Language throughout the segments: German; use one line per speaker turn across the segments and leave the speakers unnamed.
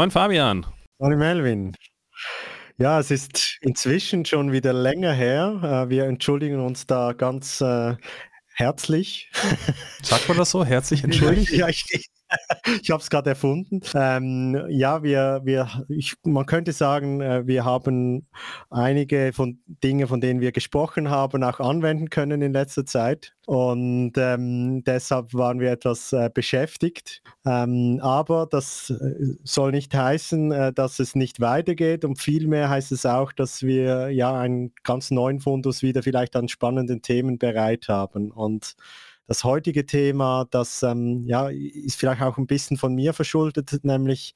Moin Fabian.
Moin Melvin. Ja, es ist inzwischen schon wieder länger her. Äh, wir entschuldigen uns da ganz äh, herzlich.
Sagt man das so? Herzlich entschuldigt?
Ja, ich, ich habe es gerade erfunden. Ähm, ja, wir, wir, ich, man könnte sagen, äh, wir haben einige von Dinge, von denen wir gesprochen haben, auch anwenden können in letzter Zeit. Und ähm, deshalb waren wir etwas äh, beschäftigt. Ähm, aber das äh, soll nicht heißen, äh, dass es nicht weitergeht. Und vielmehr heißt es auch, dass wir ja einen ganz neuen Fundus wieder vielleicht an spannenden Themen bereit haben. Und das heutige Thema, das ähm, ja, ist vielleicht auch ein bisschen von mir verschuldet, nämlich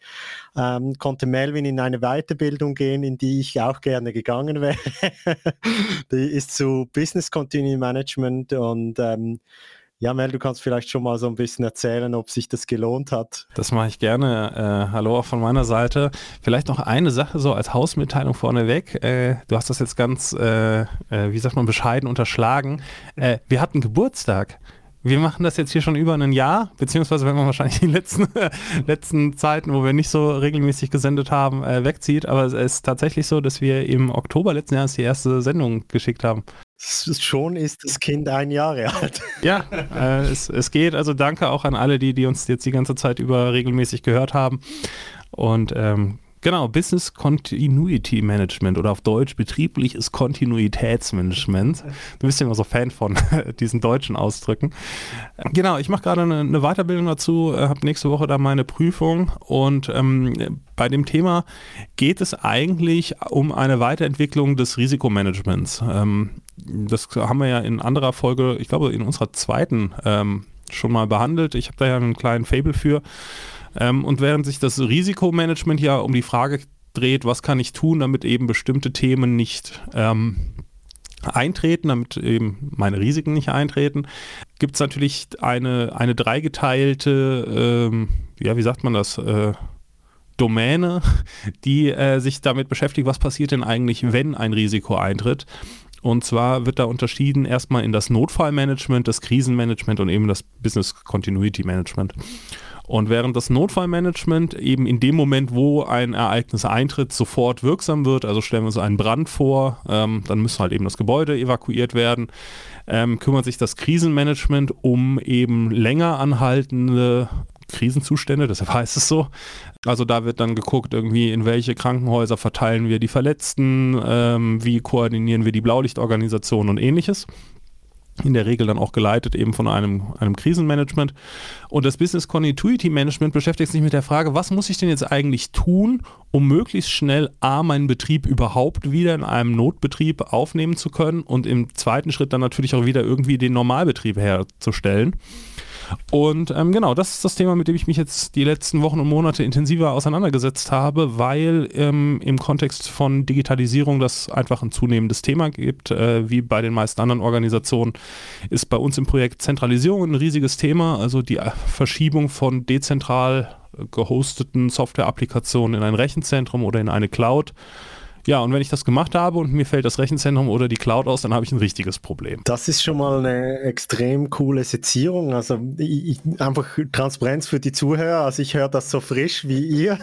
ähm, konnte Melvin in eine Weiterbildung gehen, in die ich auch gerne gegangen wäre. die ist zu Business Continuity Management und ähm, ja, Mel, du kannst vielleicht schon mal so ein bisschen erzählen, ob sich das gelohnt hat.
Das mache ich gerne. Äh, hallo auch von meiner Seite. Vielleicht noch eine Sache so als Hausmitteilung vorneweg. Äh, du hast das jetzt ganz, äh, äh wie sagt man, bescheiden unterschlagen. Äh, wir hatten Geburtstag wir machen das jetzt hier schon über ein Jahr, beziehungsweise wenn man wahrscheinlich die letzten, letzten Zeiten, wo wir nicht so regelmäßig gesendet haben, äh, wegzieht. Aber es ist tatsächlich so, dass wir im Oktober letzten Jahres die erste Sendung geschickt haben.
Schon ist das Kind ein Jahr alt.
Ja, äh, es, es geht. Also danke auch an alle, die, die uns jetzt die ganze Zeit über regelmäßig gehört haben. Und ähm, Genau, Business Continuity Management oder auf Deutsch betriebliches Kontinuitätsmanagement. Du bist ja immer so Fan von diesen deutschen Ausdrücken. Genau, ich mache gerade eine, eine, Weiterbildung dazu, äh, habe nächste Woche da meine Prüfung und ähm, bei dem Thema geht es eigentlich um eine Weiterentwicklung des Risikomanagements. Ähm, das haben wir ja in anderer Folge, ich glaube in unserer zweiten ähm, schon mal behandelt. Ich habe da ja einen kleinen Fable für. Ähm, und während sich das Risikomanagement ja um die Frage dreht, was kann ich tun, damit eben bestimmte Themen nicht ähm, eintreten, damit eben meine Risiken nicht eintreten, gibt es natürlich eine, eine dreigeteilte, ähm, ja, wie sagt man das, äh, Domäne, die äh, sich damit beschäftigt, was passiert denn eigentlich, wenn ein Risiko eintritt. Und zwar wird da unterschieden erstmal in das Notfallmanagement, das Krisenmanagement und eben das Business Continuity Management. Und während das Notfallmanagement eben in dem Moment, wo ein Ereignis eintritt, sofort wirksam wird, also stellen wir uns einen Brand vor, ähm, dann müsste halt eben das Gebäude evakuiert werden, ähm, kümmert sich das Krisenmanagement um eben länger anhaltende Krisenzustände, deshalb heißt es so. Also da wird dann geguckt, irgendwie in welche Krankenhäuser verteilen wir die Verletzten, ähm, wie koordinieren wir die Blaulichtorganisation und ähnliches in der Regel dann auch geleitet eben von einem, einem Krisenmanagement. Und das Business Continuity Management beschäftigt sich mit der Frage, was muss ich denn jetzt eigentlich tun, um möglichst schnell A, meinen Betrieb überhaupt wieder in einem Notbetrieb aufnehmen zu können und im zweiten Schritt dann natürlich auch wieder irgendwie den Normalbetrieb herzustellen. Und ähm, genau, das ist das Thema, mit dem ich mich jetzt die letzten Wochen und Monate intensiver auseinandergesetzt habe, weil ähm, im Kontext von Digitalisierung das einfach ein zunehmendes Thema gibt. Äh, wie bei den meisten anderen Organisationen ist bei uns im Projekt Zentralisierung ein riesiges Thema, also die Verschiebung von dezentral gehosteten Software-Applikationen in ein Rechenzentrum oder in eine Cloud ja, und wenn ich das gemacht habe und mir fällt das Rechenzentrum oder die Cloud aus, dann habe ich ein richtiges Problem.
Das ist schon mal eine extrem coole Sezierung. Also ich, einfach Transparenz für die Zuhörer. Also ich höre das so frisch wie ihr.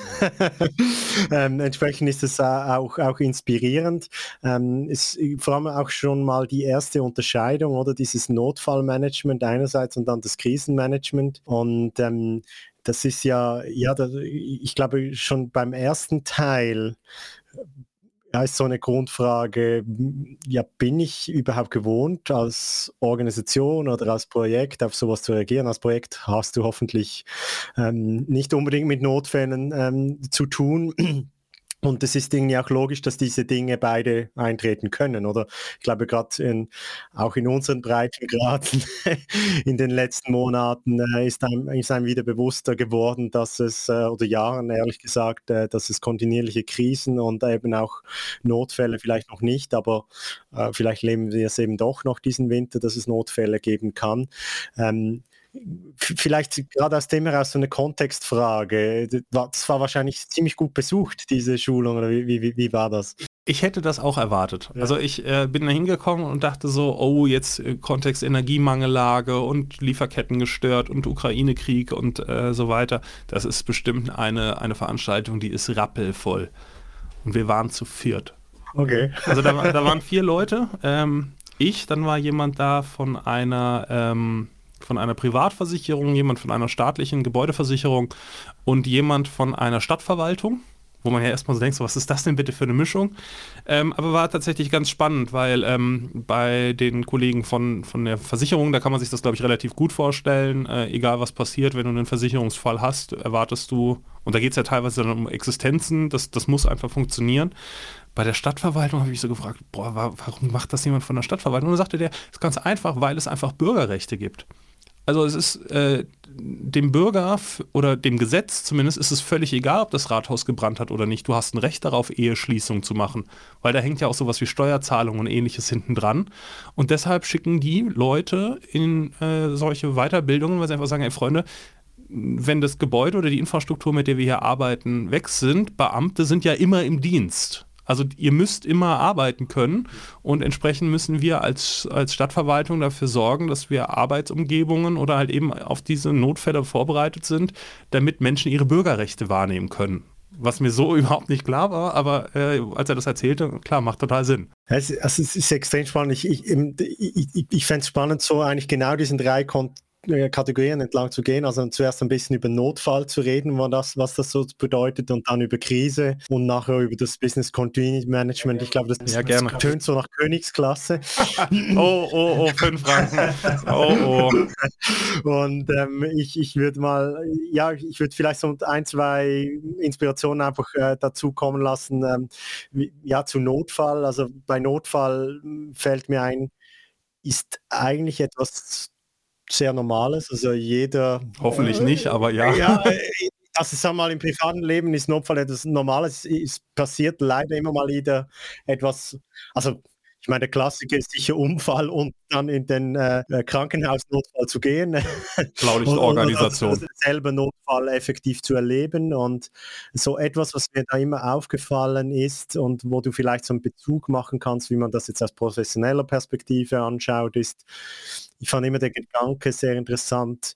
ähm, entsprechend ist es auch, auch inspirierend. Ähm, ist vor allem auch schon mal die erste Unterscheidung oder dieses Notfallmanagement einerseits und dann das Krisenmanagement. Und ähm, das ist ja, ja, ich glaube schon beim ersten Teil ja, ist so eine Grundfrage, ja, bin ich überhaupt gewohnt, als Organisation oder als Projekt auf sowas zu reagieren? Als Projekt hast du hoffentlich ähm, nicht unbedingt mit Notfällen ähm, zu tun. Und es ist irgendwie auch logisch, dass diese Dinge beide eintreten können, oder? Ich glaube, gerade auch in unseren Breitengraden in den letzten Monaten äh, ist, einem, ist einem wieder bewusster geworden, dass es, äh, oder Jahren ehrlich gesagt, äh, dass es kontinuierliche Krisen und eben auch Notfälle vielleicht noch nicht, aber äh, vielleicht leben wir es eben doch noch diesen Winter, dass es Notfälle geben kann. Ähm, vielleicht gerade aus dem heraus so eine Kontextfrage. Das war wahrscheinlich ziemlich gut besucht, diese Schulung, oder wie, wie, wie war das?
Ich hätte das auch erwartet. Ja. Also ich äh, bin da hingekommen und dachte so, oh, jetzt äh, Kontext Energiemangellage und Lieferketten gestört und Ukraine-Krieg und äh, so weiter. Das ist bestimmt eine, eine Veranstaltung, die ist rappelvoll. Und wir waren zu viert.
Okay.
Also da, da waren vier Leute. Ähm, ich, dann war jemand da von einer, ähm, von einer Privatversicherung, jemand von einer staatlichen Gebäudeversicherung und jemand von einer Stadtverwaltung wo man ja erstmal so denkt, so, was ist das denn bitte für eine Mischung? Ähm, aber war tatsächlich ganz spannend, weil ähm, bei den Kollegen von, von der Versicherung, da kann man sich das, glaube ich, relativ gut vorstellen. Äh, egal was passiert, wenn du einen Versicherungsfall hast, erwartest du, und da geht es ja teilweise dann um Existenzen, das, das muss einfach funktionieren. Bei der Stadtverwaltung habe ich so gefragt, boah, warum macht das jemand von der Stadtverwaltung? Und dann sagte der, es ist ganz einfach, weil es einfach Bürgerrechte gibt. Also es ist äh, dem Bürger oder dem Gesetz zumindest ist es völlig egal, ob das Rathaus gebrannt hat oder nicht. Du hast ein Recht darauf, Eheschließung zu machen, weil da hängt ja auch sowas wie Steuerzahlungen und ähnliches hinten dran. Und deshalb schicken die Leute in äh, solche Weiterbildungen, weil sie einfach sagen, ey Freunde, wenn das Gebäude oder die Infrastruktur, mit der wir hier arbeiten, weg sind, Beamte sind ja immer im Dienst. Also ihr müsst immer arbeiten können und entsprechend müssen wir als, als Stadtverwaltung dafür sorgen, dass wir Arbeitsumgebungen oder halt eben auf diese Notfälle vorbereitet sind, damit Menschen ihre Bürgerrechte wahrnehmen können. Was mir so überhaupt nicht klar war, aber äh, als er das erzählte, klar, macht total Sinn.
Es, also es ist extrem spannend. Ich, ich, ich, ich fände es spannend, so eigentlich genau diesen drei Kon Kategorien entlang zu gehen. Also zuerst ein bisschen über Notfall zu reden, was das, was das so bedeutet, und dann über Krise und nachher über das Business Continuity Management. Ich glaube, das,
ja, gerne.
das tönt so nach Königsklasse.
oh, oh, oh, fünf Franken. Oh,
oh. Und ähm, ich, ich würde mal, ja, ich würde vielleicht so ein, zwei Inspirationen einfach äh, dazu kommen lassen. Ähm, ja, zu Notfall. Also bei Notfall fällt mir ein, ist eigentlich etwas sehr Normales. Also jeder.
Hoffentlich äh, nicht, aber ja.
ja also sag mal, im privaten Leben ist Notfall etwas Normales. Es passiert leider immer mal wieder etwas. Also ich meine, der Klassiker ist sicher Unfall und dann in den äh, äh Krankenhausnotfall zu gehen.
Blaulichtorganisation. und,
und selber Notfall effektiv zu erleben. Und so etwas, was mir da immer aufgefallen ist und wo du vielleicht so einen Bezug machen kannst, wie man das jetzt aus professioneller Perspektive anschaut, ist, ich fand immer der Gedanke sehr interessant,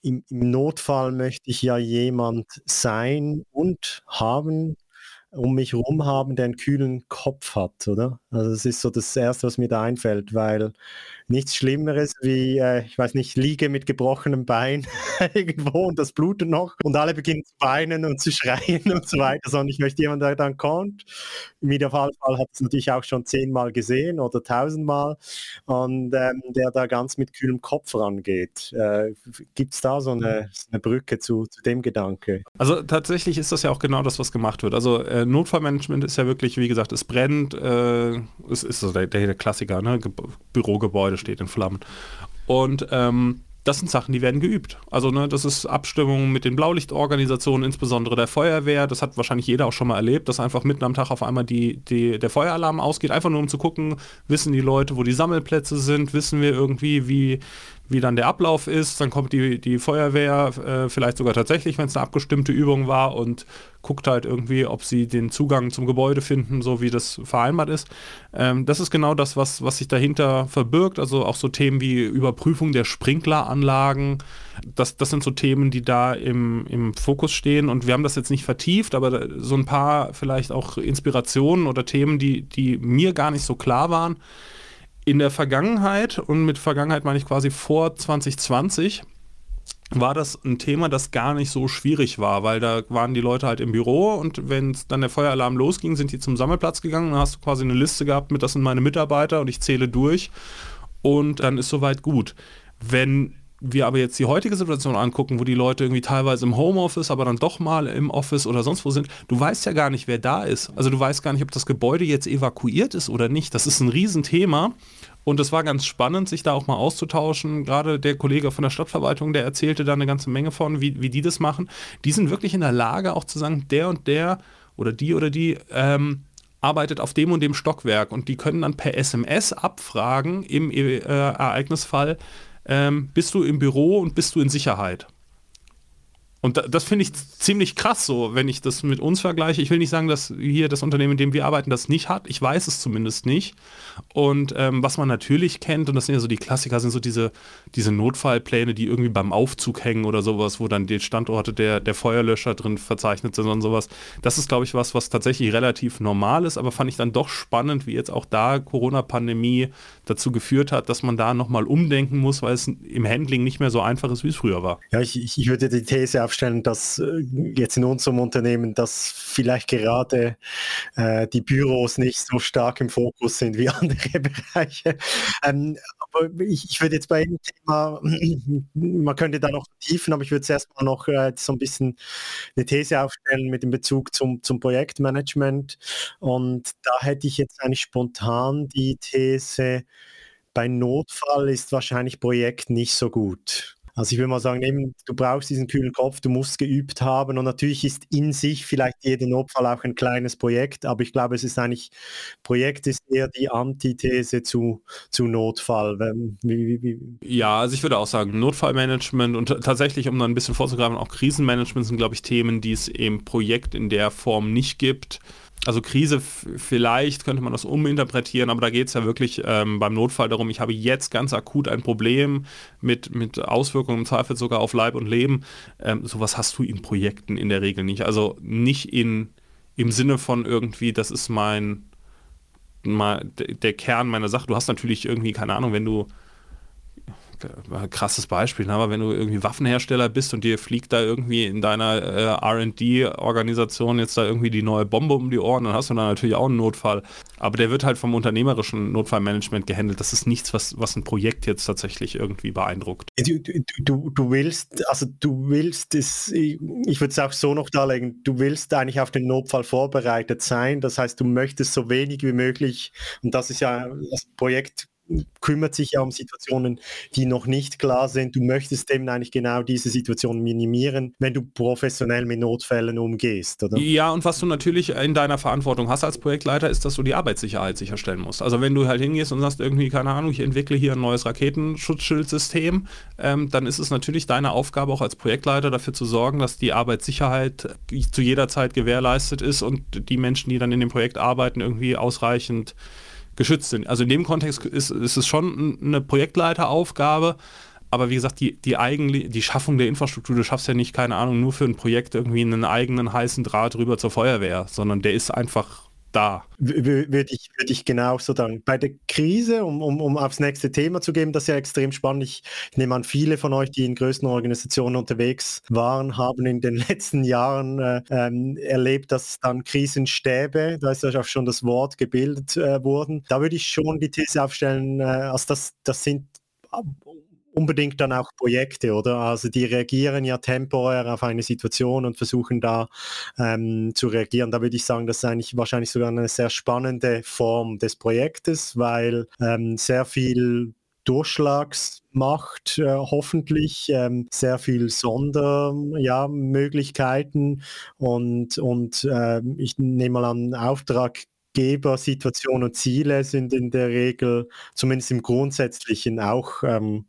im, im Notfall möchte ich ja jemand sein und haben, um mich herum haben, der einen kühlen Kopf hat, oder? Also das ist so das Erste, was mir da einfällt, weil nichts Schlimmeres wie, äh, ich weiß nicht, liege mit gebrochenem Bein irgendwo und das blutet noch und alle beginnen zu weinen und zu schreien und so weiter, sondern ich möchte jemanden, der dann kommt. Im Idealfall hat es natürlich auch schon zehnmal gesehen oder tausendmal und ähm, der da ganz mit kühlem Kopf rangeht. Äh, Gibt es da so eine, eine Brücke zu, zu, dem Gedanke?
Also tatsächlich ist das ja auch genau das, was gemacht wird. Also äh, Notfallmanagement ist ja wirklich, wie gesagt, es brennt, äh, es ist so der, der Klassiker, ne? Bürogebäude Gebäude steht in Flammen. Und ähm, das sind Sachen, die werden geübt. Also ne, das ist Abstimmung mit den Blaulichtorganisationen, insbesondere der Feuerwehr. Das hat wahrscheinlich jeder auch schon mal erlebt, dass einfach mitten am Tag auf einmal die, die, der Feueralarm ausgeht, einfach nur um zu gucken, wissen die Leute, wo die Sammelplätze sind, wissen wir irgendwie, wie, wie dann der Ablauf ist. Dann kommt die, die Feuerwehr äh, vielleicht sogar tatsächlich, wenn es eine abgestimmte Übung war und guckt halt irgendwie, ob sie den Zugang zum Gebäude finden, so wie das vereinbart ist. Ähm, das ist genau das, was, was sich dahinter verbirgt. Also auch so Themen wie Überprüfung der Sprinkleranlagen. Das, das sind so Themen, die da im, im Fokus stehen. Und wir haben das jetzt nicht vertieft, aber so ein paar vielleicht auch Inspirationen oder Themen, die, die mir gar nicht so klar waren in der Vergangenheit, und mit Vergangenheit meine ich quasi vor 2020, war das ein Thema, das gar nicht so schwierig war, weil da waren die Leute halt im Büro und wenn dann der Feueralarm losging, sind die zum Sammelplatz gegangen und dann hast du quasi eine Liste gehabt mit, das sind meine Mitarbeiter und ich zähle durch und dann ist soweit gut. Wenn wir aber jetzt die heutige Situation angucken, wo die Leute irgendwie teilweise im Homeoffice, aber dann doch mal im Office oder sonst wo sind, du weißt ja gar nicht, wer da ist. Also du weißt gar nicht, ob das Gebäude jetzt evakuiert ist oder nicht. Das ist ein Riesenthema. Und es war ganz spannend, sich da auch mal auszutauschen. Gerade der Kollege von der Stadtverwaltung, der erzählte da eine ganze Menge von, wie, wie die das machen. Die sind wirklich in der Lage, auch zu sagen, der und der oder die oder die ähm, arbeitet auf dem und dem Stockwerk. Und die können dann per SMS abfragen im äh, Ereignisfall, ähm, bist du im Büro und bist du in Sicherheit? Und das finde ich ziemlich krass so, wenn ich das mit uns vergleiche. Ich will nicht sagen, dass hier das Unternehmen, in dem wir arbeiten, das nicht hat. Ich weiß es zumindest nicht. Und ähm, was man natürlich kennt, und das sind ja so die Klassiker, sind so diese, diese Notfallpläne, die irgendwie beim Aufzug hängen oder sowas, wo dann die Standorte der, der Feuerlöscher drin verzeichnet sind und sowas. Das ist, glaube ich, was, was tatsächlich relativ normal ist, aber fand ich dann doch spannend, wie jetzt auch da Corona-Pandemie dazu geführt hat, dass man da nochmal umdenken muss, weil es im Handling nicht mehr so einfach ist, wie es früher war.
Ja, ich, ich würde die These aufstellen, dass äh, jetzt in unserem Unternehmen, dass vielleicht gerade äh, die Büros nicht so stark im Fokus sind wie andere Bereiche. Ähm, aber ich, ich würde jetzt bei dem Thema, man könnte da noch tiefen, aber ich würde zuerst mal noch äh, so ein bisschen eine These aufstellen mit dem Bezug zum, zum Projektmanagement. Und da hätte ich jetzt eigentlich spontan die These, bei Notfall ist wahrscheinlich Projekt nicht so gut. Also ich würde mal sagen, eben, du brauchst diesen kühlen Kopf, du musst geübt haben und natürlich ist in sich vielleicht jeder Notfall auch ein kleines Projekt, aber ich glaube, es ist eigentlich, Projekt ist eher die Antithese zu, zu Notfall.
Wie, wie, wie? Ja, also ich würde auch sagen, Notfallmanagement und tatsächlich, um dann ein bisschen vorzugreifen, auch Krisenmanagement sind, glaube ich, Themen, die es im Projekt in der Form nicht gibt also Krise vielleicht könnte man das uminterpretieren, aber da geht es ja wirklich ähm, beim Notfall darum, ich habe jetzt ganz akut ein Problem mit, mit Auswirkungen im Zweifel sogar auf Leib und Leben. Ähm, sowas hast du in Projekten in der Regel nicht. Also nicht in, im Sinne von irgendwie, das ist mein, mein der Kern meiner Sache. Du hast natürlich irgendwie, keine Ahnung, wenn du krasses Beispiel, ne? aber wenn du irgendwie Waffenhersteller bist und dir fliegt da irgendwie in deiner äh, RD-Organisation jetzt da irgendwie die neue Bombe um die Ohren, dann hast du da natürlich auch einen Notfall. Aber der wird halt vom unternehmerischen Notfallmanagement gehandelt. Das ist nichts, was, was ein Projekt jetzt tatsächlich irgendwie beeindruckt.
Du, du, du willst, also du willst es, ich würde es auch so noch darlegen, du willst eigentlich auf den Notfall vorbereitet sein. Das heißt, du möchtest so wenig wie möglich, und das ist ja das Projekt kümmert sich ja um Situationen, die noch nicht klar sind. Du möchtest eben eigentlich genau diese Situation minimieren, wenn du professionell mit Notfällen umgehst, oder?
Ja, und was du natürlich in deiner Verantwortung hast als Projektleiter, ist, dass du die Arbeitssicherheit sicherstellen musst. Also wenn du halt hingehst und sagst irgendwie, keine Ahnung, ich entwickle hier ein neues Raketenschutzschildsystem, ähm, dann ist es natürlich deine Aufgabe auch als Projektleiter dafür zu sorgen, dass die Arbeitssicherheit zu jeder Zeit gewährleistet ist und die Menschen, die dann in dem Projekt arbeiten, irgendwie ausreichend geschützt sind. Also in dem Kontext ist, ist es schon eine Projektleiteraufgabe, aber wie gesagt, die, die, eigentlich, die Schaffung der Infrastruktur, du schaffst ja nicht, keine Ahnung, nur für ein Projekt irgendwie einen eigenen heißen Draht rüber zur Feuerwehr, sondern der ist einfach da.
Würde ich, würde ich genau so sagen. Bei der Krise, um, um, um aufs nächste Thema zu gehen, das ist ja extrem spannend. Ich, nehme an, viele von euch, die in größten Organisationen unterwegs waren, haben in den letzten Jahren äh, ähm, erlebt, dass dann Krisenstäbe, da ist ja auch schon das Wort gebildet äh, wurden. Da würde ich schon die These aufstellen, äh, also das, das sind unbedingt dann auch Projekte, oder? Also die reagieren ja temporär auf eine Situation und versuchen da ähm, zu reagieren. Da würde ich sagen, das ist eigentlich wahrscheinlich sogar eine sehr spannende Form des Projektes, weil ähm, sehr viel Durchschlagsmacht, äh, hoffentlich ähm, sehr viel Sondermöglichkeiten ja, und, und äh, ich nehme mal an, Auftraggeber, und Ziele sind in der Regel, zumindest im Grundsätzlichen, auch ähm,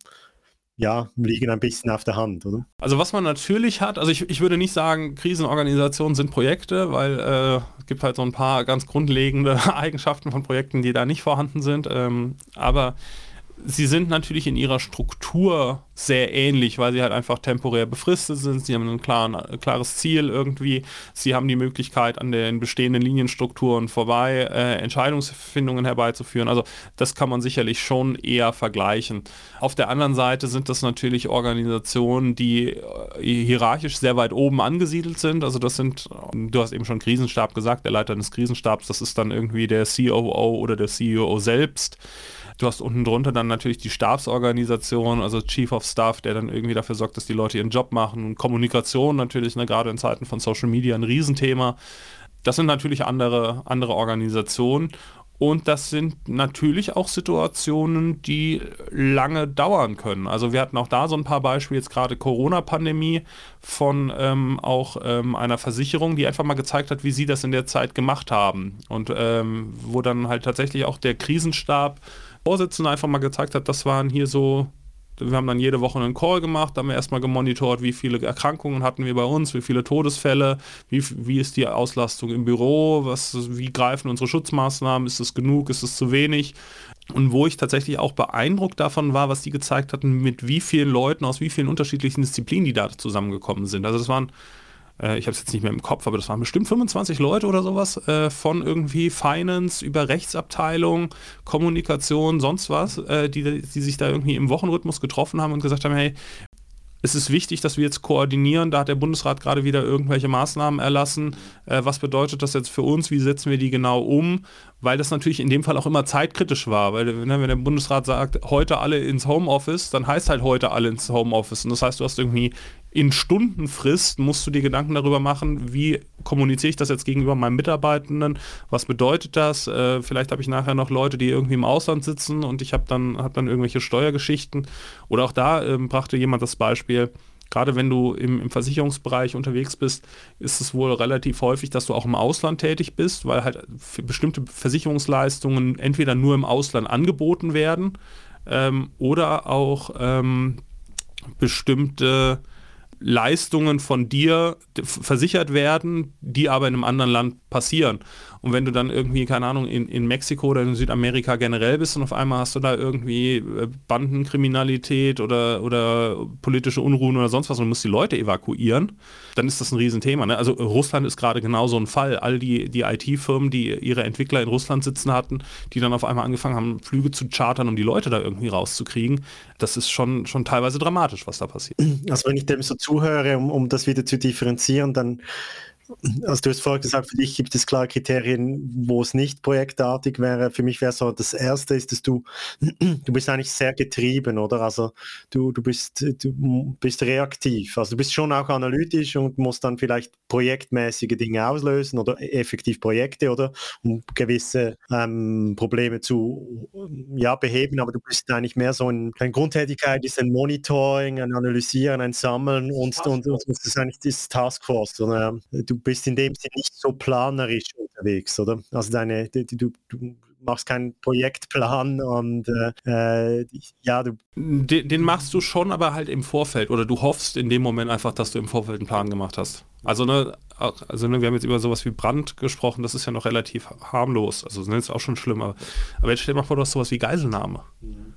ja, liegen ein bisschen auf der Hand, oder?
Also was man natürlich hat, also ich, ich würde nicht sagen, Krisenorganisationen sind Projekte, weil äh, es gibt halt so ein paar ganz grundlegende Eigenschaften von Projekten, die da nicht vorhanden sind. Ähm, aber sie sind natürlich in ihrer Struktur sehr ähnlich, weil sie halt einfach temporär befristet sind. Sie haben ein klaren, klares Ziel irgendwie. Sie haben die Möglichkeit, an den bestehenden Linienstrukturen vorbei äh, Entscheidungsfindungen herbeizuführen. Also das kann man sicherlich schon eher vergleichen. Auf der anderen Seite sind das natürlich Organisationen, die äh, hierarchisch sehr weit oben angesiedelt sind. Also das sind, du hast eben schon Krisenstab gesagt, der Leiter des Krisenstabs, das ist dann irgendwie der COO oder der CEO selbst. Du hast unten drunter dann natürlich die Stabsorganisation, also Chief of Staff, der dann irgendwie dafür sorgt, dass die Leute ihren Job machen. Kommunikation natürlich, ne, gerade in Zeiten von Social Media ein Riesenthema. Das sind natürlich andere, andere Organisationen. Und das sind natürlich auch Situationen, die lange dauern können. Also wir hatten auch da so ein paar Beispiele, jetzt gerade Corona-Pandemie von ähm, auch ähm, einer Versicherung, die einfach mal gezeigt hat, wie sie das in der Zeit gemacht haben. Und ähm, wo dann halt tatsächlich auch der Krisenstab Vorsitzende einfach mal gezeigt hat, das waren hier so Wir haben dann jede Woche einen Call gemacht, haben wir erstmal gemonitort, wie viele Erkrankungen hatten wir bei uns, wie viele Todesfälle, wie, wie ist die Auslastung im Büro, was, wie greifen unsere Schutzmaßnahmen, ist es genug, ist es zu wenig. Und wo ich tatsächlich auch beeindruckt davon war, was die gezeigt hatten, mit wie vielen Leuten aus wie vielen unterschiedlichen Disziplinen die da zusammengekommen sind. Also das waren, äh, ich habe es jetzt nicht mehr im Kopf, aber das waren bestimmt 25 Leute oder sowas, äh, von irgendwie Finance über Rechtsabteilung, Kommunikation, sonst was, äh, die, die sich da irgendwie im Wochenrhythmus getroffen haben und gesagt haben, hey, es ist wichtig, dass wir jetzt koordinieren. Da hat der Bundesrat gerade wieder irgendwelche Maßnahmen erlassen. Äh, was bedeutet das jetzt für uns? Wie setzen wir die genau um? Weil das natürlich in dem Fall auch immer zeitkritisch war. Weil ne, wenn der Bundesrat sagt, heute alle ins Homeoffice, dann heißt halt heute alle ins Homeoffice. Und das heißt, du hast irgendwie in Stundenfrist musst du dir Gedanken darüber machen, wie kommuniziere ich das jetzt gegenüber meinen Mitarbeitenden, was bedeutet das, äh, vielleicht habe ich nachher noch Leute, die irgendwie im Ausland sitzen und ich habe dann, hab dann irgendwelche Steuergeschichten. Oder auch da äh, brachte jemand das Beispiel, gerade wenn du im, im, Versicherungsbereich unterwegs bist, ist es wohl relativ häufig, dass du auch im Ausland tätig bist, weil halt bestimmte Versicherungsleistungen entweder nur im Ausland angeboten werden ähm, oder auch ähm, bestimmte Leistungen von dir versichert werden, die aber in einem anderen Land passieren. Und wenn du dann irgendwie, keine Ahnung, in, in Mexiko oder in Südamerika generell bist und auf einmal hast du da irgendwie äh, Bandenkriminalität oder, oder politische Unruhen oder sonst was und musst die Leute evakuieren, dann ist das ein Riesenthema. Ne? Also Russland ist gerade genau so ein Fall. All die, die IT-Firmen, die ihre Entwickler in Russland sitzen hatten, die dann auf einmal angefangen haben, Flüge zu chartern, um die Leute da irgendwie rauszukriegen, das ist schon, schon teilweise dramatisch, was da passiert.
Also wenn ich dem so zuhöre, um, um das wieder zu differenzieren, dann also du hast vorhin gesagt, für dich gibt es klare Kriterien, wo es nicht projektartig wäre. Für mich wäre so, das erste ist, dass du, du bist eigentlich sehr getrieben, oder? Also du, du, bist, du bist reaktiv. Also du bist schon auch analytisch und musst dann vielleicht projektmäßige Dinge auslösen oder effektiv Projekte, oder? Um gewisse ähm, Probleme zu ja, beheben, aber du bist eigentlich mehr so ein, eine Grundtätigkeit ist ein Monitoring, ein Analysieren, ein Sammeln und, und, und, und das ist eigentlich das Taskforce. Oder? Du bist in dem Sinne nicht so planerisch unterwegs, oder? Also deine, du, du, du machst keinen Projektplan und äh, äh ja, du.
Den, den, machst du schon, aber halt im Vorfeld oder du hoffst in dem Moment einfach, dass du im Vorfeld einen Plan gemacht hast. Also ne, also ne, wir haben jetzt über sowas wie Brand gesprochen, das ist ja noch relativ harmlos. Also das ist auch schon schlimm, aber, aber jetzt stell dir mal vor, du hast sowas wie Geiselnahme. Mhm.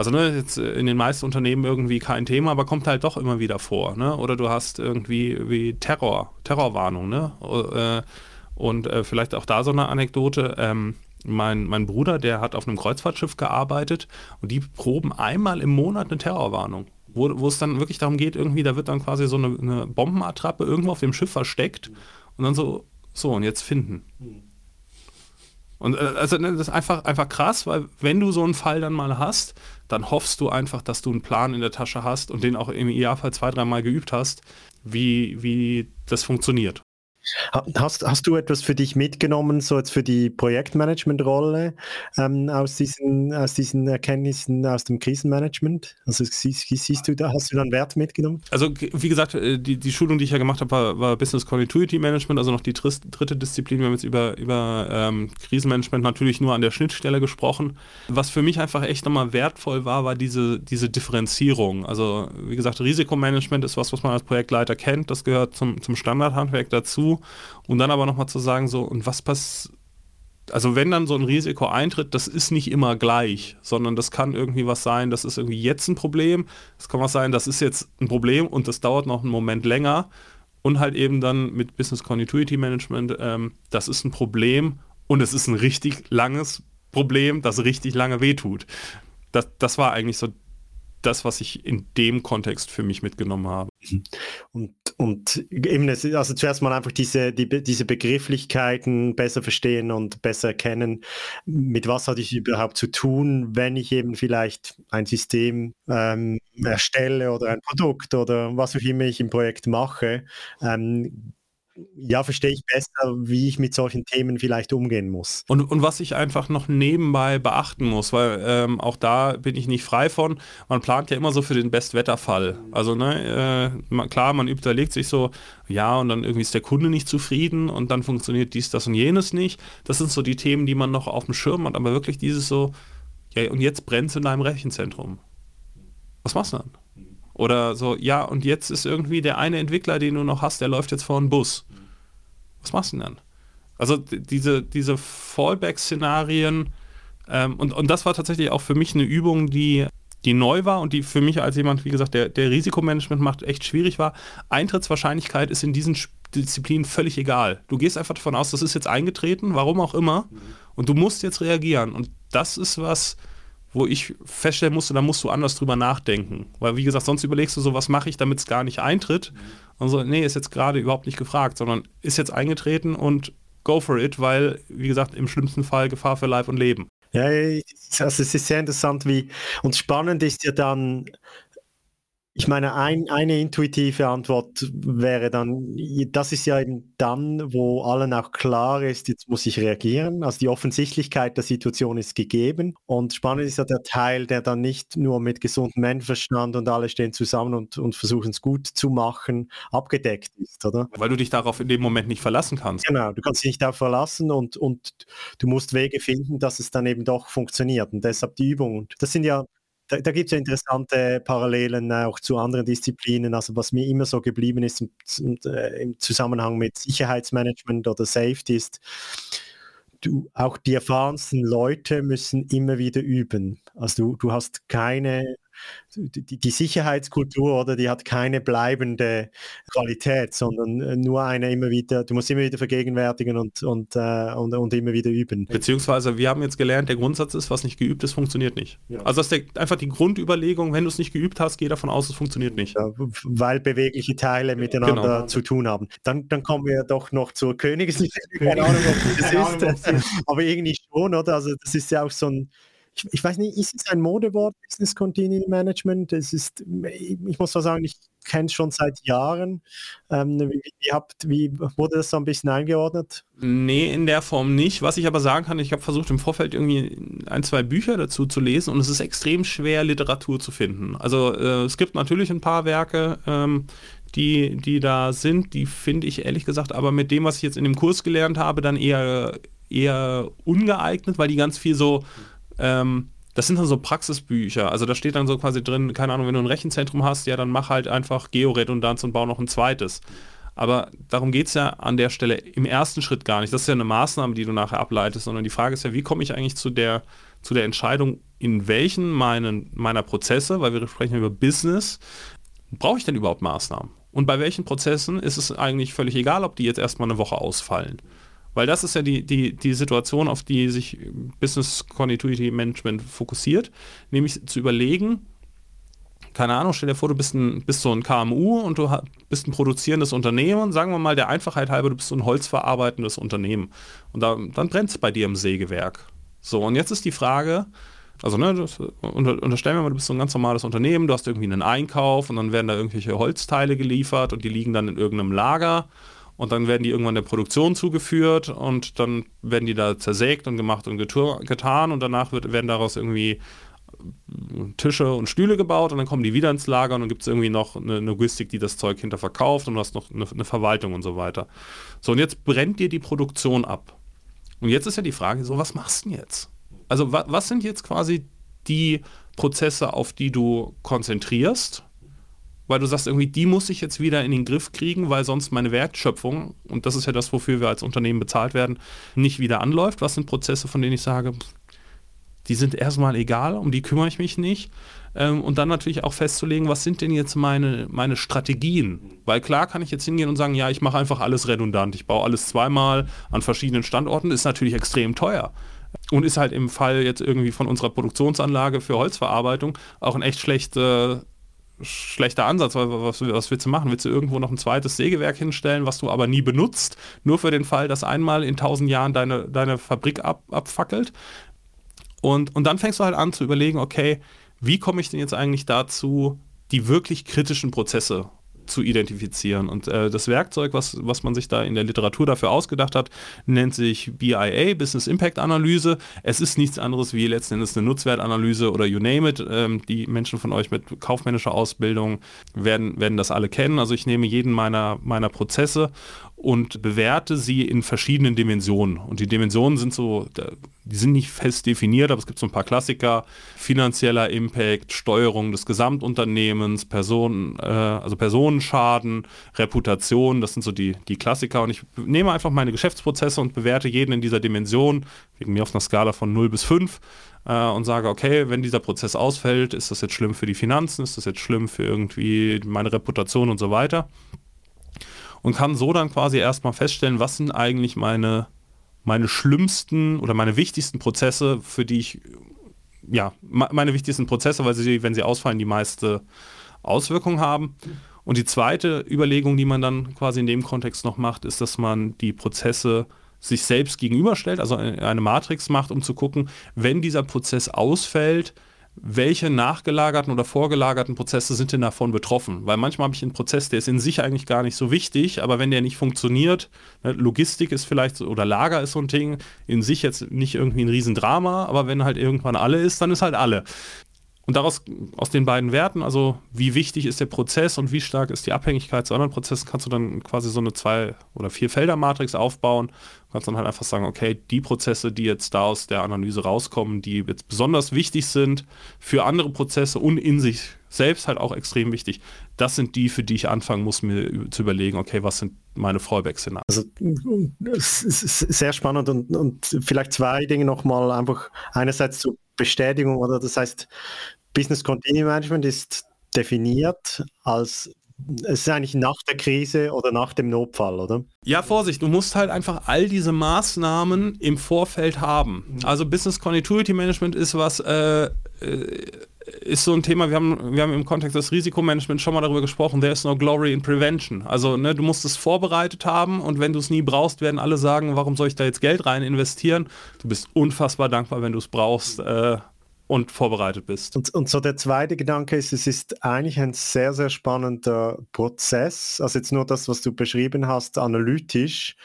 Also ne, jetzt äh, in den meisten Unternehmen irgendwie kein Thema, aber kommt halt doch immer wieder vor. Ne? Oder du hast irgendwie wie Terror, Terrorwarnung. Ne? Äh, und äh, vielleicht auch da so eine Anekdote. Ähm, mein, mein Bruder, der hat auf einem Kreuzfahrtschiff gearbeitet und die proben einmal im Monat eine Terrorwarnung. Wo, wo es dann wirklich darum geht, irgendwie, da wird dann quasi so eine, eine Bombenattrappe irgendwo auf dem Schiff versteckt und dann so, so und jetzt finden. Und äh, also ne, das ist einfach, einfach krass, weil wenn du so einen Fall dann mal hast, dann hoffst du einfach, dass du einen Plan in der Tasche hast und den auch im Idealfall zwei, dreimal geübt hast, wie, wie das funktioniert.
Hast, hast du etwas für dich mitgenommen, so jetzt für die Projektmanagement-Rolle ähm, aus, diesen, aus diesen Erkenntnissen aus dem Krisenmanagement? Also siehst, siehst du da, hast du da einen Wert mitgenommen?
Also wie gesagt, äh, die, die Schulung, die ich ja gemacht habe, war, war Business Continuity Management, also noch die dritte Disziplin. Wir haben jetzt über, über ähm, Krisenmanagement natürlich nur an der Schnittstelle gesprochen. Was für mich einfach echt nochmal wertvoll war, war diese, diese Differenzierung. Also wie gesagt, Risikomanagement ist was, was man als Projektleiter kennt. Das gehört zum, zum Standardhandwerk und dann aber nochmal zu sagen, so, und was passiert, also wenn dann so ein Risiko eintritt, das ist nicht immer gleich, sondern das kann irgendwie was sein, das ist irgendwie jetzt ein Problem, es kann was sein, das ist jetzt ein Problem und das dauert noch einen Moment länger. Und halt eben dann mit Business Continuity Management, ähm, das ist ein Problem und es ist ein richtig langes Problem, das richtig lange wehtut. Das, das war eigentlich so das, was ich in dem Kontext für mich mitgenommen habe.
Und, und eben, also zuerst mal einfach diese, die, diese Begrifflichkeiten besser verstehen und besser erkennen, mit was hatte ich überhaupt zu tun, wenn ich eben vielleicht ein System ähm, erstelle oder ein Produkt oder was auch immer ich im Projekt mache. Ähm, ja, verstehe ich besser, wie ich mit solchen Themen vielleicht umgehen muss.
Und, und was ich einfach noch nebenbei beachten muss, weil ähm, auch da bin ich nicht frei von, man plant ja immer so für den Bestwetterfall. Also ne, äh, man, klar, man überlegt sich so, ja, und dann irgendwie ist der Kunde nicht zufrieden und dann funktioniert dies, das und jenes nicht. Das sind so die Themen, die man noch auf dem Schirm hat, aber wirklich dieses so, ja, und jetzt brennt es in deinem Rechenzentrum. Was machst du dann? Oder so, ja, und jetzt ist irgendwie der eine Entwickler, den du noch hast, der läuft jetzt vor einen Bus. Was machst du denn dann? Also diese, diese Fallback-Szenarien, ähm, und, und das war tatsächlich auch für mich eine Übung, die, die neu war und die für mich als jemand, wie gesagt, der, der Risikomanagement macht, echt schwierig war. Eintrittswahrscheinlichkeit ist in diesen Disziplinen völlig egal. Du gehst einfach davon aus, das ist jetzt eingetreten, warum auch immer, und du musst jetzt reagieren. Und das ist was, wo ich feststellen musste, da musst du anders drüber nachdenken. Weil, wie gesagt, sonst überlegst du so, was mache ich, damit es gar nicht eintritt. Und so, nee, ist jetzt gerade überhaupt nicht gefragt, sondern ist jetzt eingetreten und go for it, weil, wie gesagt, im schlimmsten Fall Gefahr für Leib und Leben.
Ja, also es ist sehr interessant, wie, und spannend ist ja dann, ich meine, ein, eine intuitive Antwort wäre dann, das ist ja eben dann, wo allen auch klar ist, jetzt muss ich reagieren. Also die Offensichtlichkeit der Situation ist gegeben. Und spannend ist ja der Teil, der dann nicht nur mit gesundem Menschenverstand und alle stehen zusammen und, und versuchen es gut zu machen, abgedeckt ist, oder?
Weil du dich darauf in dem Moment nicht verlassen kannst.
Genau, du kannst dich nicht darauf verlassen und, und du musst Wege finden, dass es dann eben doch funktioniert. Und deshalb die Übung. Und das sind ja da, da gibt es ja interessante Parallelen auch zu anderen Disziplinen. Also was mir immer so geblieben ist im, äh, im Zusammenhang mit Sicherheitsmanagement oder Safety ist, du, auch die erfahrensten Leute müssen immer wieder üben. Also du, du hast keine die, die, Sicherheitskultur oder die hat keine bleibende Qualität, sondern äh, nur eine immer wieder, du musst immer wieder vergegenwärtigen und, und, äh, und, und immer wieder üben.
Beziehungsweise wir haben jetzt gelernt, der Grundsatz ist, was nicht geübt ist, funktioniert nicht. Ja. Also das ist der, einfach die Grundüberlegung, wenn du es nicht geübt hast, geh davon aus, es funktioniert nicht. Ja,
weil bewegliche Teile miteinander genau. zu tun haben. Dann, dann kommen wir doch noch zur Königsliga. Keine Ahnung, ob das ist, aber irgendwie schon, oder? Also das ist ja auch so ein ich, ich, weiß nicht, ist es ein Modewort, Business Continuity Management? Es ist, ich muss mal sagen, ich kenne es schon seit Jahren. Ähm, wie, wie, habt, wie wurde das so ein bisschen eingeordnet?
Nee, in der Form nicht. Was ich aber sagen kann, ich habe versucht im Vorfeld irgendwie ein, zwei Bücher dazu zu lesen und es ist extrem schwer, Literatur zu finden. Also äh, es gibt natürlich ein paar Werke, ähm, die, die da sind, die finde ich ehrlich gesagt, aber mit dem, was ich jetzt in dem Kurs gelernt habe, dann eher, eher ungeeignet, weil die ganz viel so ähm, das sind dann so Praxisbücher. Also da steht dann so quasi drin, keine Ahnung, wenn du ein Rechenzentrum hast, ja, dann mach halt einfach Georedundanz und bau noch ein zweites. Aber darum geht es ja an der Stelle im ersten Schritt gar nicht. Das ist ja eine Maßnahme, die du nachher ableitest, sondern die Frage ist ja, wie komme ich eigentlich zu der, zu der Entscheidung, in welchen meinen, meiner Prozesse, weil wir sprechen über Business, brauche ich denn überhaupt Maßnahmen? Und bei welchen Prozessen ist es eigentlich völlig egal, ob die jetzt erstmal eine Woche ausfallen? Weil das ist ja die, die, die Situation, auf die sich Business Continuity Management fokussiert, nämlich zu überlegen, keine Ahnung, stell dir vor, du bist, ein, bist so ein KMU und du bist ein produzierendes Unternehmen, sagen wir mal der Einfachheit halber, du bist so ein holzverarbeitendes Unternehmen. Und da, dann brennt es bei dir im Sägewerk. So, und jetzt ist die Frage, also ne, das, unter, unterstellen wir mal, du bist so ein ganz normales Unternehmen, du hast irgendwie einen Einkauf und dann werden da irgendwelche Holzteile geliefert und die liegen dann in irgendeinem Lager und dann werden die irgendwann der Produktion zugeführt und dann werden die da zersägt und gemacht und getan und danach wird, werden daraus irgendwie Tische und Stühle gebaut und dann kommen die wieder ins Lager und dann gibt es irgendwie noch eine, eine Logistik, die das Zeug hinterverkauft und du hast noch eine, eine Verwaltung und so weiter. So, und jetzt brennt dir die Produktion ab. Und jetzt ist ja die Frage, so, was machst du denn jetzt? Also, wa was sind jetzt quasi die Prozesse, auf die du konzentrierst? Weil du sagst, irgendwie, die muss ich jetzt wieder in den Griff kriegen, weil sonst meine Wertschöpfung, und das ist ja das, wofür wir als Unternehmen bezahlt werden, nicht wieder anläuft. Was sind Prozesse, von denen ich sage, die sind erstmal egal, um die kümmere ich mich nicht. Ähm, und dann natürlich auch festzulegen, was sind denn jetzt meine, meine Strategien? Weil klar kann ich jetzt hingehen und sagen, ja, ich mache einfach alles redundant. Ich baue alles zweimal an verschiedenen Standorten, ist natürlich extrem teuer. Und ist halt im Fall jetzt irgendwie von unserer Produktionsanlage für Holzverarbeitung auch ein echt schlechter schlechter Ansatz, weil was, was willst du machen? Willst du irgendwo noch ein zweites Sägewerk hinstellen, was du aber nie benutzt, nur für den Fall, dass einmal in tausend Jahren deine, deine Fabrik ab, abfackelt? Und, und dann fängst du halt an zu überlegen, okay, wie komme ich denn jetzt eigentlich dazu, die wirklich kritischen Prozesse zu identifizieren. Und äh, das Werkzeug, was, was man sich da in der Literatur dafür ausgedacht hat, nennt sich BIA, Business Impact Analyse. Es ist nichts anderes wie letzten Endes eine Nutzwertanalyse oder you name it. Ähm, die Menschen von euch mit kaufmännischer Ausbildung werden, werden das alle kennen. Also ich nehme jeden meiner, meiner Prozesse und bewerte sie in verschiedenen Dimensionen. Und die Dimensionen sind so die sind nicht fest definiert, aber es gibt so ein paar Klassiker. Finanzieller Impact, Steuerung des Gesamtunternehmens, Personen, äh, also Personenschaden, Reputation, das sind so die, die Klassiker. Und ich nehme einfach meine Geschäftsprozesse und bewerte jeden in dieser Dimension, wegen mir auf einer Skala von 0 bis 5 äh, und sage, okay, wenn dieser Prozess ausfällt, ist das jetzt schlimm für die Finanzen, ist das jetzt schlimm für irgendwie meine Reputation und so weiter. Und kann so dann quasi erstmal feststellen, was sind eigentlich meine meine schlimmsten oder meine wichtigsten Prozesse, für die ich, ja, meine wichtigsten Prozesse, weil sie, wenn sie ausfallen, die meiste Auswirkung haben. Und die zweite Überlegung, die man dann quasi in dem Kontext noch macht, ist, dass man die Prozesse sich selbst gegenüberstellt, also eine Matrix macht, um zu gucken, wenn dieser Prozess ausfällt, welche nachgelagerten oder vorgelagerten Prozesse sind denn davon betroffen? Weil manchmal habe ich einen Prozess, der ist in sich eigentlich gar nicht so wichtig, aber wenn der nicht funktioniert, ne, Logistik ist vielleicht oder Lager ist so ein Ding, in sich jetzt nicht irgendwie ein Riesendrama, aber wenn halt irgendwann alle ist, dann ist halt alle. Und daraus, aus den beiden Werten, also wie wichtig ist der Prozess und wie stark ist die Abhängigkeit zu anderen Prozessen, kannst du dann quasi so eine zwei- oder vier Felder-Matrix aufbauen. Du kannst dann halt einfach sagen, okay, die Prozesse, die jetzt da aus der Analyse rauskommen, die jetzt besonders wichtig sind für andere Prozesse und in sich selbst halt auch extrem wichtig, das sind die, für die ich anfangen muss, mir zu überlegen, okay, was sind meine Fallback-Szenarien.
Also sehr spannend und, und vielleicht zwei Dinge nochmal einfach einerseits zur Bestätigung oder das heißt, Business Continuity Management ist definiert als es ist eigentlich nach der Krise oder nach dem Notfall, oder?
Ja, Vorsicht, du musst halt einfach all diese Maßnahmen im Vorfeld haben. Mhm. Also Business Continuity Management ist was, äh, äh, ist so ein Thema, wir haben, wir haben im Kontext des Risikomanagements schon mal darüber gesprochen, there is no glory in prevention. Also ne, du musst es vorbereitet haben und wenn du es nie brauchst, werden alle sagen, warum soll ich da jetzt Geld rein investieren? Du bist unfassbar dankbar, wenn du es brauchst. Äh, und vorbereitet bist.
Und, und so der zweite Gedanke ist, es ist eigentlich ein sehr, sehr spannender Prozess. Also jetzt nur das, was du beschrieben hast, analytisch,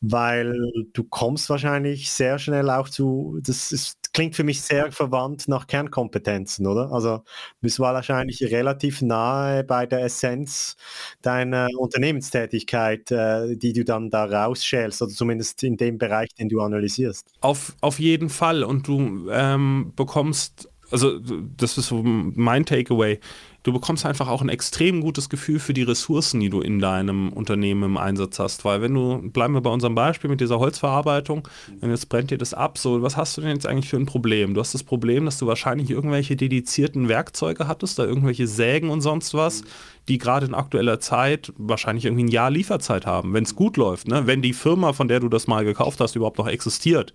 weil du kommst wahrscheinlich sehr schnell auch zu, das ist, klingt für mich sehr verwandt nach Kernkompetenzen, oder? Also bist wahrscheinlich relativ nahe bei der Essenz deiner Unternehmenstätigkeit, äh, die du dann da rausschälst, oder zumindest in dem Bereich, den du analysierst.
Auf, auf jeden Fall. Und du ähm, bekommst, also das ist so mein Takeaway, du bekommst einfach auch ein extrem gutes Gefühl für die Ressourcen, die du in deinem Unternehmen im Einsatz hast. Weil wenn du, bleiben wir bei unserem Beispiel mit dieser Holzverarbeitung, wenn jetzt brennt dir das ab, so, was hast du denn jetzt eigentlich für ein Problem? Du hast das Problem, dass du wahrscheinlich irgendwelche dedizierten Werkzeuge hattest, da irgendwelche Sägen und sonst was, die gerade in aktueller Zeit wahrscheinlich irgendwie ein Jahr Lieferzeit haben, wenn es gut läuft, ne? wenn die Firma, von der du das mal gekauft hast, überhaupt noch existiert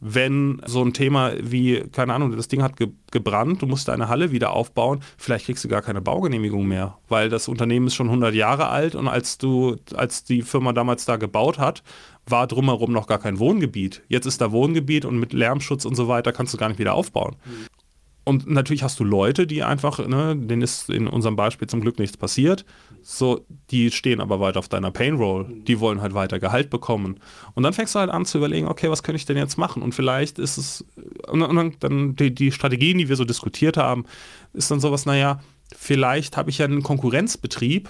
wenn so ein Thema wie, keine Ahnung, das Ding hat ge gebrannt, du musst deine Halle wieder aufbauen, vielleicht kriegst du gar keine Baugenehmigung mehr, weil das Unternehmen ist schon 100 Jahre alt und als du, als die Firma damals da gebaut hat, war drumherum noch gar kein Wohngebiet. Jetzt ist da Wohngebiet und mit Lärmschutz und so weiter kannst du gar nicht wieder aufbauen. Mhm. Und natürlich hast du Leute, die einfach, ne, denen ist in unserem Beispiel zum Glück nichts passiert. So, die stehen aber weiter auf deiner Painroll. Die wollen halt weiter Gehalt bekommen. Und dann fängst du halt an zu überlegen, okay, was könnte ich denn jetzt machen? Und vielleicht ist es, und dann, die, die Strategien, die wir so diskutiert haben, ist dann sowas, naja, vielleicht habe ich ja einen Konkurrenzbetrieb,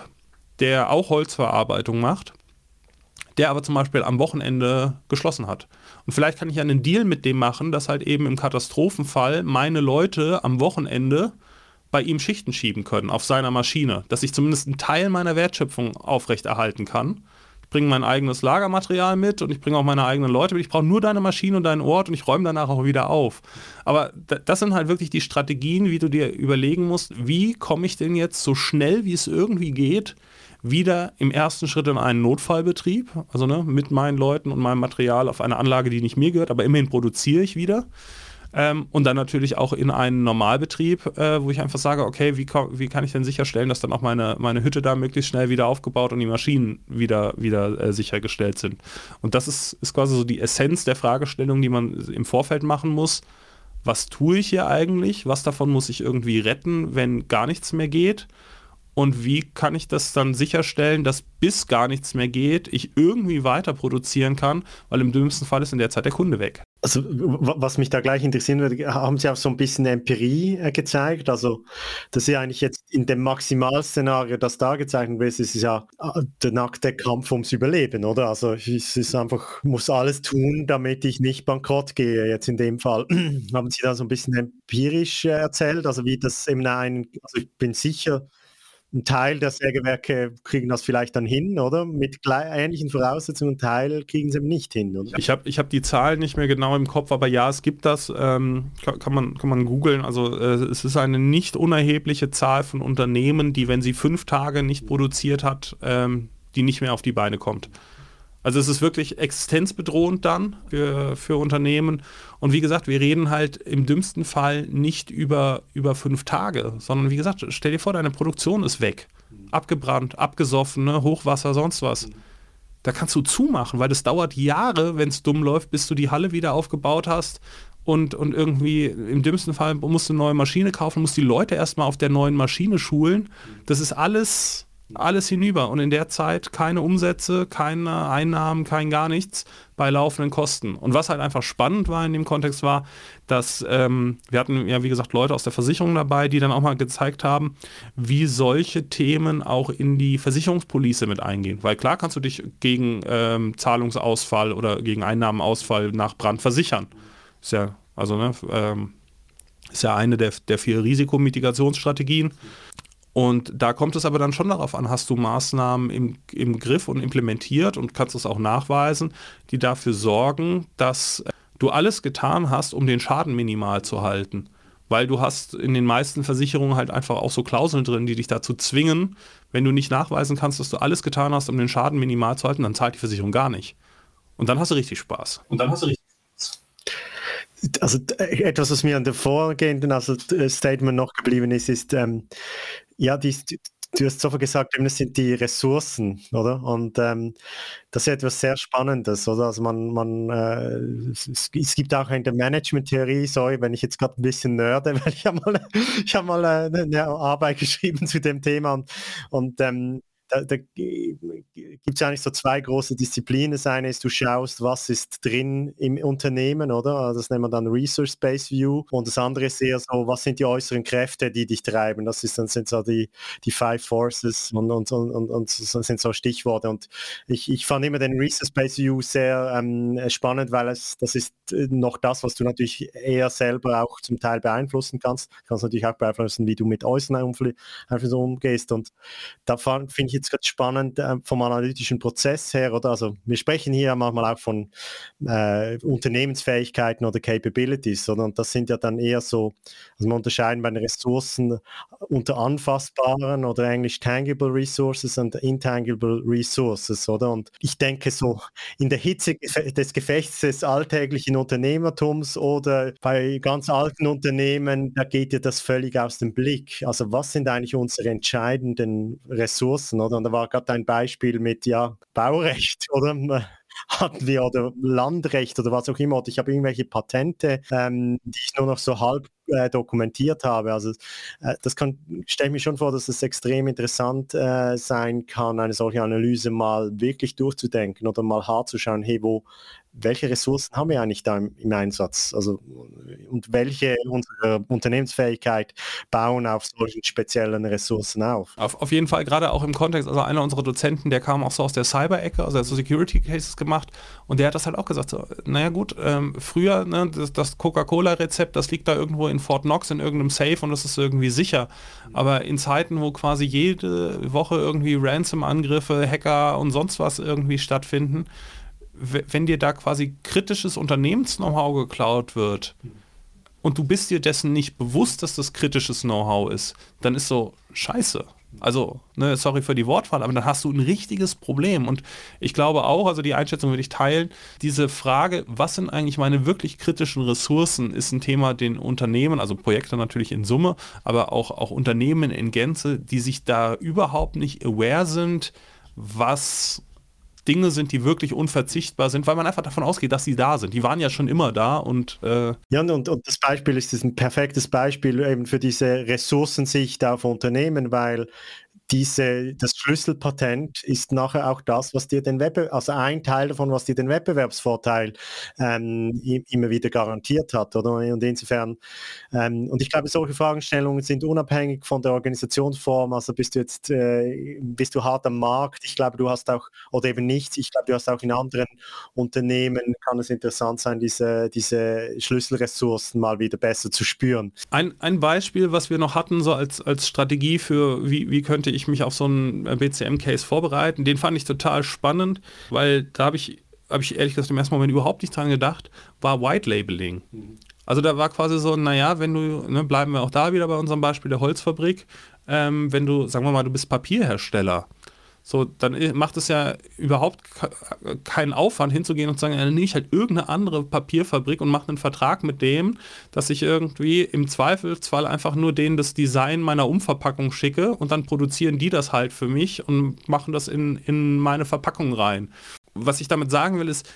der auch Holzverarbeitung macht der aber zum Beispiel am Wochenende geschlossen hat. Und vielleicht kann ich einen Deal mit dem machen, dass halt eben im Katastrophenfall meine Leute am Wochenende bei ihm Schichten schieben können auf seiner Maschine, dass ich zumindest einen Teil meiner Wertschöpfung aufrechterhalten kann. Ich bringe mein eigenes Lagermaterial mit und ich bringe auch meine eigenen Leute mit. Ich brauche nur deine Maschine und deinen Ort und ich räume danach auch wieder auf. Aber das sind halt wirklich die Strategien, wie du dir überlegen musst, wie komme ich denn jetzt so schnell, wie es irgendwie geht, wieder im ersten Schritt in einen Notfallbetrieb, also ne, mit meinen Leuten und meinem Material auf eine Anlage, die nicht mir gehört, aber immerhin produziere ich wieder. Ähm, und dann natürlich auch in einen Normalbetrieb, äh, wo ich einfach sage, okay, wie, wie kann ich denn sicherstellen, dass dann auch meine, meine Hütte da möglichst schnell wieder aufgebaut und die Maschinen wieder, wieder äh, sichergestellt sind. Und das ist, ist quasi so die Essenz der Fragestellung, die man im Vorfeld machen muss. Was tue ich hier eigentlich? Was davon muss ich irgendwie retten, wenn gar nichts mehr geht? Und wie kann ich das dann sicherstellen, dass bis gar nichts mehr geht, ich irgendwie weiter produzieren kann, weil im dümmsten Fall ist in der Zeit der Kunde weg.
Also was mich da gleich interessieren würde, haben Sie auch so ein bisschen Empirie äh, gezeigt? Also das ist ja eigentlich jetzt in dem Maximalszenario, das da gezeichnet wird, ist ja äh, der nackte Kampf ums Überleben, oder? Also es ist einfach, muss alles tun, damit ich nicht bankrott gehe, jetzt in dem Fall. haben Sie da so ein bisschen empirisch äh, erzählt, also wie das eben ein, also ich bin sicher, ein Teil der Sägewerke kriegen das vielleicht dann hin, oder? Mit ähnlichen Voraussetzungen, ein Teil kriegen sie nicht hin. Oder?
Ich habe ich hab die Zahlen nicht mehr genau im Kopf, aber ja, es gibt das, ähm, kann, man, kann man googeln. Also äh, es ist eine nicht unerhebliche Zahl von Unternehmen, die, wenn sie fünf Tage nicht produziert hat, ähm, die nicht mehr auf die Beine kommt. Also es ist wirklich existenzbedrohend dann für, für Unternehmen. Und wie gesagt, wir reden halt im dümmsten Fall nicht über, über fünf Tage, sondern wie gesagt, stell dir vor, deine Produktion ist weg. Abgebrannt, abgesoffen, ne? Hochwasser, sonst was. Da kannst du zumachen, weil das dauert Jahre, wenn es dumm läuft, bis du die Halle wieder aufgebaut hast. Und, und irgendwie im dümmsten Fall musst du eine neue Maschine kaufen, musst die Leute erstmal auf der neuen Maschine schulen. Das ist alles alles hinüber und in der Zeit keine Umsätze, keine Einnahmen, kein gar nichts bei laufenden Kosten. Und was halt einfach spannend war in dem Kontext war, dass ähm, wir hatten ja wie gesagt Leute aus der Versicherung dabei, die dann auch mal gezeigt haben, wie solche Themen auch in die Versicherungspolice mit eingehen. Weil klar kannst du dich gegen ähm, Zahlungsausfall oder gegen Einnahmenausfall nach Brand versichern. Ist ja, also ne, ähm, ist ja eine der, der vier Risikomitigationsstrategien. Und da kommt es aber dann schon darauf an, hast du Maßnahmen im, im Griff und implementiert und kannst es auch nachweisen, die dafür sorgen, dass äh, du alles getan hast, um den Schaden minimal zu halten. Weil du hast in den meisten Versicherungen halt einfach auch so Klauseln drin, die dich dazu zwingen, wenn du nicht nachweisen kannst, dass du alles getan hast, um den Schaden minimal zu halten, dann zahlt die Versicherung gar nicht. Und dann hast du richtig Spaß.
Und dann hast du richtig Spaß. Also äh, etwas, was mir an der vorgehenden also, äh, Statement noch geblieben ist, ist, ähm, ja, die, du hast so gesagt, das sind die Ressourcen, oder? Und ähm, das ist etwas sehr Spannendes, oder? Also man, man äh, es, gibt auch in der Management-Theorie, sorry, wenn ich jetzt gerade ein bisschen nerde, weil ich habe mal, ich hab mal äh, eine Arbeit geschrieben zu dem Thema und, und ähm, da, da gibt es eigentlich so zwei große Disziplinen. Das eine ist, du schaust, was ist drin im Unternehmen, oder? Also das nennt man dann Resource-Based View. Und das andere ist eher so, was sind die äußeren Kräfte, die dich treiben? Das ist, dann sind so die, die Five Forces und, und, und, und, und sind so Stichworte. Und ich, ich fand immer den Resource-Based View sehr ähm, spannend, weil es, das ist noch das, was du natürlich eher selber auch zum Teil beeinflussen kannst. Du kannst natürlich auch beeinflussen, wie du mit äußeren Einflüssen umgehst. Und da finde ich jetzt gerade spannend äh, vom analytischen Prozess her, oder? Also wir sprechen hier manchmal auch von äh, Unternehmensfähigkeiten oder Capabilities, sondern das sind ja dann eher so, also man unterscheiden bei den Ressourcen unter anfassbaren oder englisch tangible resources und intangible resources, oder? Und ich denke so in der Hitze des Gefechts des alltäglichen Unternehmertums oder bei ganz alten Unternehmen, da geht ja das völlig aus dem Blick. Also was sind eigentlich unsere entscheidenden Ressourcen, oder? Und da war gerade ein Beispiel mit ja Baurecht, oder? hatten wir oder Landrecht oder was auch immer. Oder ich habe irgendwelche Patente, ähm, die ich nur noch so halb äh, dokumentiert habe. Also äh, das kann, stelle ich mir schon vor, dass es extrem interessant äh, sein kann, eine solche Analyse mal wirklich durchzudenken oder mal hart zu schauen, hey, wo, welche Ressourcen haben wir eigentlich da im, im, Einsatz? Also, und welche unserer Unternehmensfähigkeit bauen auf solchen speziellen Ressourcen auf?
Auf, auf jeden Fall, gerade auch im Kontext, also einer unserer Dozenten, der kam auch so aus der Cyber-Ecke, also er hat so Security Cases gemacht und der hat das halt auch gesagt, so, naja gut, ähm, früher, ne, das, das Coca-Cola-Rezept, das liegt da irgendwo in Fort Knox in irgendeinem Safe und das ist irgendwie sicher. Aber in Zeiten, wo quasi jede Woche irgendwie Ransom-Angriffe, Hacker und sonst was irgendwie stattfinden, wenn dir da quasi kritisches Unternehmens-Know-how geklaut wird und du bist dir dessen nicht bewusst, dass das kritisches Know-how ist, dann ist so scheiße. Also, ne, sorry für die Wortwahl, aber dann hast du ein richtiges Problem. Und ich glaube auch, also die Einschätzung würde ich teilen, diese Frage, was sind eigentlich meine wirklich kritischen Ressourcen, ist ein Thema, den Unternehmen, also Projekte natürlich in Summe, aber auch, auch Unternehmen in Gänze, die sich da überhaupt nicht aware sind, was Dinge sind, die wirklich unverzichtbar sind, weil man einfach davon ausgeht, dass sie da sind. Die waren ja schon immer da und
äh ja und, und das Beispiel ist ein perfektes Beispiel eben für diese Ressourcensicht auf Unternehmen, weil diese, das Schlüsselpatent ist nachher auch das, was dir den Wettbewerb, also ein Teil davon, was dir den Wettbewerbsvorteil ähm, immer wieder garantiert hat, oder? Und insofern, ähm, und ich glaube, solche Fragestellungen sind unabhängig von der Organisationsform, also bist du jetzt, äh, bist du hart am Markt, ich glaube, du hast auch, oder eben nichts, ich glaube, du hast auch in anderen Unternehmen, kann es interessant sein, diese, diese Schlüsselressourcen mal wieder besser zu spüren.
Ein, ein Beispiel, was wir noch hatten, so als, als Strategie für, wie, wie könnte ich mich auf so einen BCM-Case vorbereiten, den fand ich total spannend, weil da habe ich, hab ich ehrlich gesagt im ersten Moment überhaupt nicht dran gedacht, war White Labeling. Also da war quasi so, naja, wenn du, ne, bleiben wir auch da wieder bei unserem Beispiel der Holzfabrik, ähm, wenn du, sagen wir mal, du bist Papierhersteller so, dann macht es ja überhaupt keinen Aufwand hinzugehen und zu sagen, dann nehme ich halt irgendeine andere Papierfabrik und mache einen Vertrag mit dem, dass ich irgendwie im Zweifelsfall einfach nur denen das Design meiner Umverpackung schicke und dann produzieren die das halt für mich und machen das in, in meine Verpackung rein. Was ich damit sagen will, ist,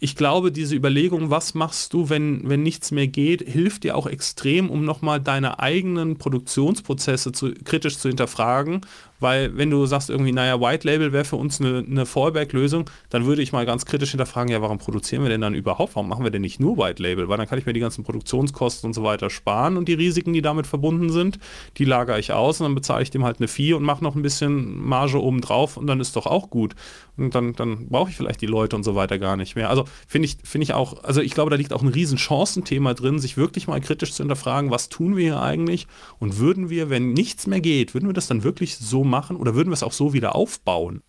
ich glaube, diese Überlegung, was machst du, wenn, wenn nichts mehr geht, hilft dir auch extrem, um nochmal deine eigenen Produktionsprozesse zu, kritisch zu hinterfragen weil wenn du sagst irgendwie, naja, White Label wäre für uns eine, eine Fallback-Lösung, dann würde ich mal ganz kritisch hinterfragen, ja, warum produzieren wir denn dann überhaupt? Warum machen wir denn nicht nur White Label? Weil dann kann ich mir die ganzen Produktionskosten und so weiter sparen und die Risiken, die damit verbunden sind, die lagere ich aus und dann bezahle ich dem halt eine Fee und mache noch ein bisschen Marge oben drauf und dann ist doch auch gut. Und dann, dann brauche ich vielleicht die Leute und so weiter gar nicht mehr. Also finde ich, finde ich auch, also ich glaube, da liegt auch ein riesen Chancenthema drin, sich wirklich mal kritisch zu hinterfragen, was tun wir hier eigentlich und würden wir, wenn nichts mehr geht, würden wir das dann wirklich so machen oder würden wir es auch so wieder aufbauen?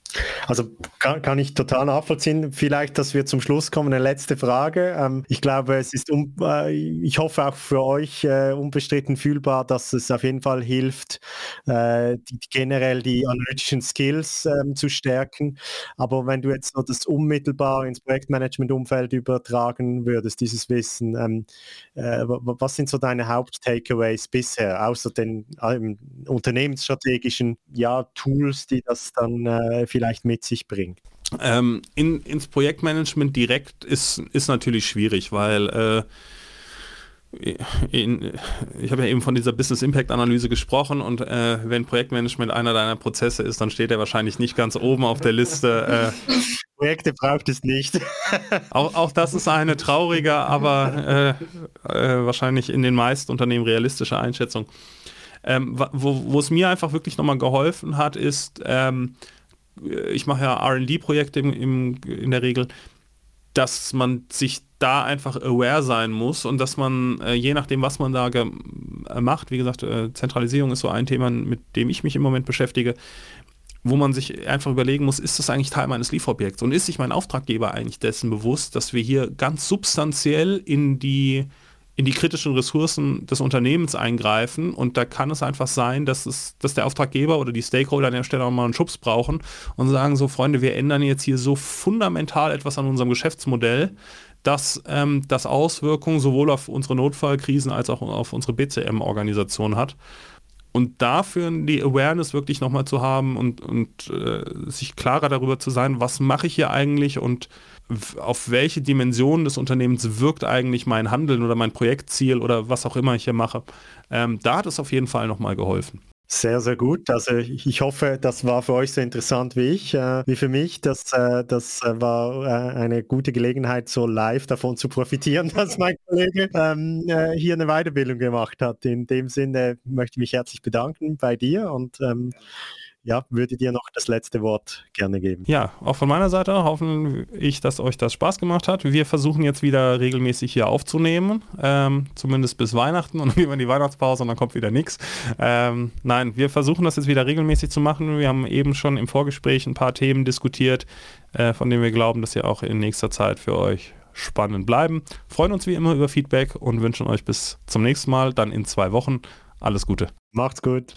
Also kann, kann, ich total nachvollziehen. Vielleicht, dass wir zum Schluss kommen. Eine letzte Frage. Ähm, ich glaube, es ist, um, äh, ich hoffe auch für euch äh, unbestritten fühlbar, dass es auf jeden Fall hilft, äh, die, generell die analytischen Skills ähm, zu stärken. Aber wenn du jetzt noch das unmittelbar ins Projektmanagement-Umfeld übertragen würdest, dieses Wissen, ähm, äh, was sind so deine Haupt-Takeaways bisher, außer den ähm, unternehmensstrategischen ja, Tools, die das dann äh, vielleicht mit sich bringt?
Ähm, in, ins Projektmanagement direkt ist, ist natürlich schwierig, weil äh, in, ich habe ja eben von dieser Business Impact Analyse gesprochen und äh, wenn Projektmanagement einer deiner Prozesse ist, dann steht er wahrscheinlich nicht ganz oben auf der Liste.
Äh, Projekte braucht es nicht.
auch, auch das ist eine traurige, aber äh, äh, wahrscheinlich in den meisten Unternehmen realistische Einschätzung. Ähm, wo, wo es mir einfach wirklich nochmal geholfen hat, ist, ähm, ich mache ja RD-Projekte in der Regel, dass man sich da einfach aware sein muss und dass man, äh, je nachdem, was man da äh, macht, wie gesagt, äh, Zentralisierung ist so ein Thema, mit dem ich mich im Moment beschäftige, wo man sich einfach überlegen muss, ist das eigentlich Teil meines Lieferobjekts und ist sich mein Auftraggeber eigentlich dessen bewusst, dass wir hier ganz substanziell in die in die kritischen Ressourcen des Unternehmens eingreifen und da kann es einfach sein, dass, es, dass der Auftraggeber oder die Stakeholder an der Stelle auch mal einen Schubs brauchen und sagen so, Freunde, wir ändern jetzt hier so fundamental etwas an unserem Geschäftsmodell, dass ähm, das Auswirkungen sowohl auf unsere Notfallkrisen als auch auf unsere BCM-Organisation hat. Und dafür die Awareness wirklich nochmal zu haben und, und äh, sich klarer darüber zu sein, was mache ich hier eigentlich und auf welche Dimension des Unternehmens wirkt eigentlich mein Handeln oder mein Projektziel oder was auch immer ich hier mache. Ähm, da hat es auf jeden Fall nochmal geholfen.
Sehr, sehr gut. Also ich hoffe, das war für euch so interessant wie ich, äh, wie für mich. Das, äh, das äh, war äh, eine gute Gelegenheit, so live davon zu profitieren, dass mein Kollege ähm, äh, hier eine Weiterbildung gemacht hat. In dem Sinne möchte ich mich herzlich bedanken bei dir und ähm, ja, würde dir noch das letzte Wort gerne geben.
Ja, auch von meiner Seite hoffe ich, dass euch das Spaß gemacht hat. Wir versuchen jetzt wieder regelmäßig hier aufzunehmen, ähm, zumindest bis Weihnachten und dann gehen wir in die Weihnachtspause und dann kommt wieder nichts. Ähm, nein, wir versuchen das jetzt wieder regelmäßig zu machen. Wir haben eben schon im Vorgespräch ein paar Themen diskutiert, äh, von denen wir glauben, dass sie auch in nächster Zeit für euch spannend bleiben. Freuen uns wie immer über Feedback und wünschen euch bis zum nächsten Mal, dann in zwei Wochen. Alles Gute.
Macht's gut.